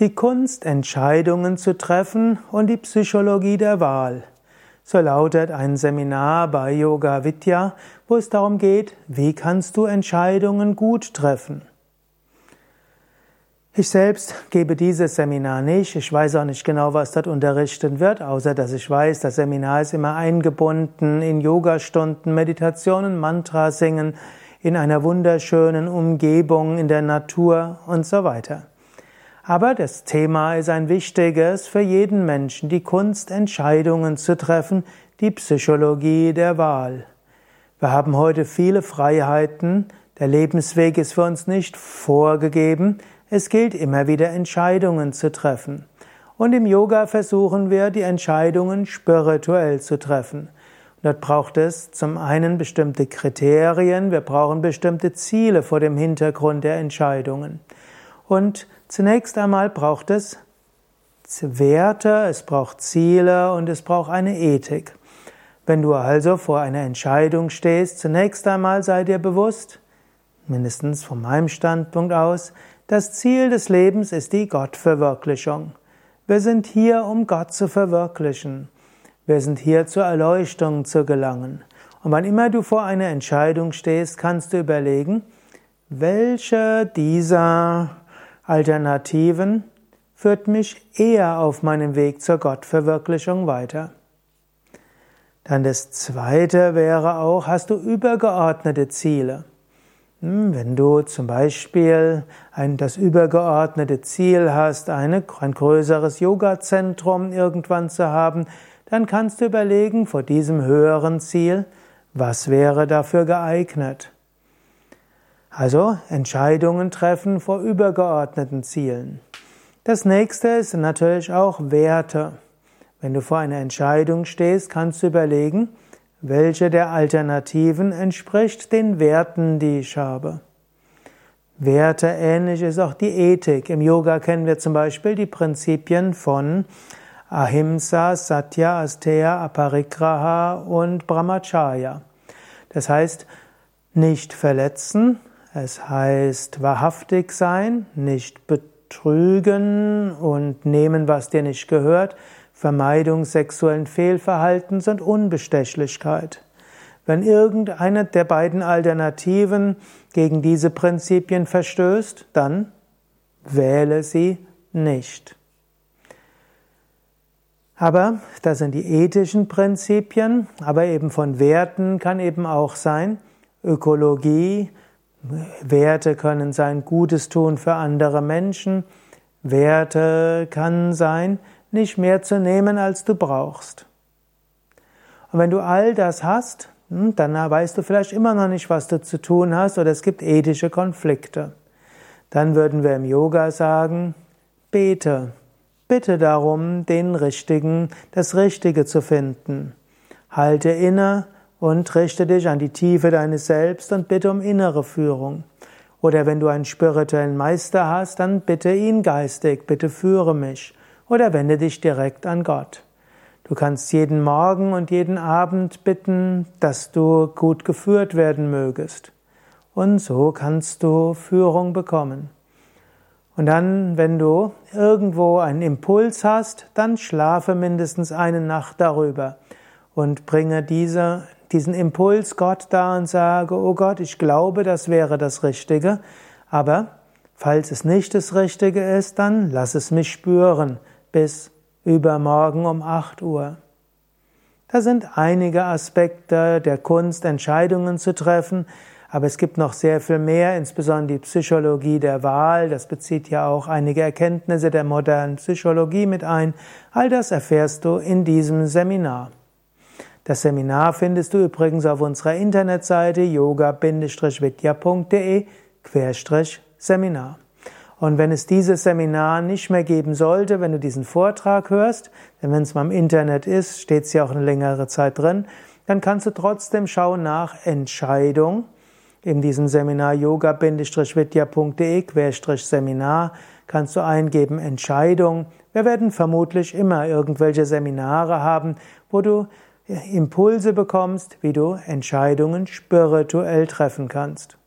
Die Kunst, Entscheidungen zu treffen und die Psychologie der Wahl. So lautet ein Seminar bei Yoga Vidya, wo es darum geht, wie kannst du Entscheidungen gut treffen. Ich selbst gebe dieses Seminar nicht. Ich weiß auch nicht genau, was dort unterrichtet wird, außer dass ich weiß, das Seminar ist immer eingebunden in Yogastunden, Meditationen, Mantra singen, in einer wunderschönen Umgebung, in der Natur und so weiter. Aber das Thema ist ein wichtiges für jeden Menschen, die Kunst, Entscheidungen zu treffen, die Psychologie der Wahl. Wir haben heute viele Freiheiten, der Lebensweg ist für uns nicht vorgegeben, es gilt immer wieder Entscheidungen zu treffen. Und im Yoga versuchen wir, die Entscheidungen spirituell zu treffen. Dort braucht es zum einen bestimmte Kriterien, wir brauchen bestimmte Ziele vor dem Hintergrund der Entscheidungen. Und Zunächst einmal braucht es Werte, es braucht Ziele und es braucht eine Ethik. Wenn du also vor einer Entscheidung stehst, zunächst einmal sei dir bewusst, mindestens von meinem Standpunkt aus, das Ziel des Lebens ist die Gottverwirklichung. Wir sind hier, um Gott zu verwirklichen. Wir sind hier zur Erleuchtung zu gelangen. Und wann immer du vor einer Entscheidung stehst, kannst du überlegen, welche dieser Alternativen führt mich eher auf meinem Weg zur Gottverwirklichung weiter. Dann das zweite wäre auch, hast du übergeordnete Ziele? Hm, wenn du zum Beispiel ein, das übergeordnete Ziel hast, eine, ein größeres Yoga-Zentrum irgendwann zu haben, dann kannst du überlegen, vor diesem höheren Ziel, was wäre dafür geeignet? Also Entscheidungen treffen vor übergeordneten Zielen. Das nächste ist natürlich auch Werte. Wenn du vor einer Entscheidung stehst, kannst du überlegen, welche der Alternativen entspricht den Werten, die ich habe. Werte ähnlich ist auch die Ethik. Im Yoga kennen wir zum Beispiel die Prinzipien von Ahimsa, Satya, Asteya, Aparigraha und Brahmacharya. Das heißt, nicht verletzen, es heißt wahrhaftig sein, nicht betrügen und nehmen, was dir nicht gehört, Vermeidung sexuellen Fehlverhaltens und Unbestechlichkeit. Wenn irgendeine der beiden Alternativen gegen diese Prinzipien verstößt, dann wähle sie nicht. Aber das sind die ethischen Prinzipien, aber eben von Werten kann eben auch sein Ökologie, Werte können sein Gutes tun für andere Menschen. Werte kann sein, nicht mehr zu nehmen, als du brauchst. Und wenn du all das hast, hm, dann weißt du vielleicht immer noch nicht, was du zu tun hast, oder es gibt ethische Konflikte. Dann würden wir im Yoga sagen, bete. Bitte darum, den richtigen, das Richtige zu finden. Halte inne und richte dich an die Tiefe deines Selbst und bitte um innere Führung. Oder wenn du einen spirituellen Meister hast, dann bitte ihn geistig, bitte führe mich. Oder wende dich direkt an Gott. Du kannst jeden Morgen und jeden Abend bitten, dass du gut geführt werden mögest. Und so kannst du Führung bekommen. Und dann, wenn du irgendwo einen Impuls hast, dann schlafe mindestens eine Nacht darüber und bringe diese diesen Impuls Gott da und sage, oh Gott, ich glaube, das wäre das Richtige, aber falls es nicht das Richtige ist, dann lass es mich spüren bis übermorgen um 8 Uhr. Da sind einige Aspekte der Kunst, Entscheidungen zu treffen, aber es gibt noch sehr viel mehr, insbesondere die Psychologie der Wahl. Das bezieht ja auch einige Erkenntnisse der modernen Psychologie mit ein. All das erfährst du in diesem Seminar. Das Seminar findest du übrigens auf unserer Internetseite yoga-vidya.de-seminar. Und wenn es dieses Seminar nicht mehr geben sollte, wenn du diesen Vortrag hörst, denn wenn es mal im Internet ist, steht es ja auch eine längere Zeit drin, dann kannst du trotzdem schauen nach Entscheidung in diesem Seminar yoga-vidya.de-seminar kannst du eingeben Entscheidung. Wir werden vermutlich immer irgendwelche Seminare haben, wo du Impulse bekommst, wie du Entscheidungen spirituell treffen kannst.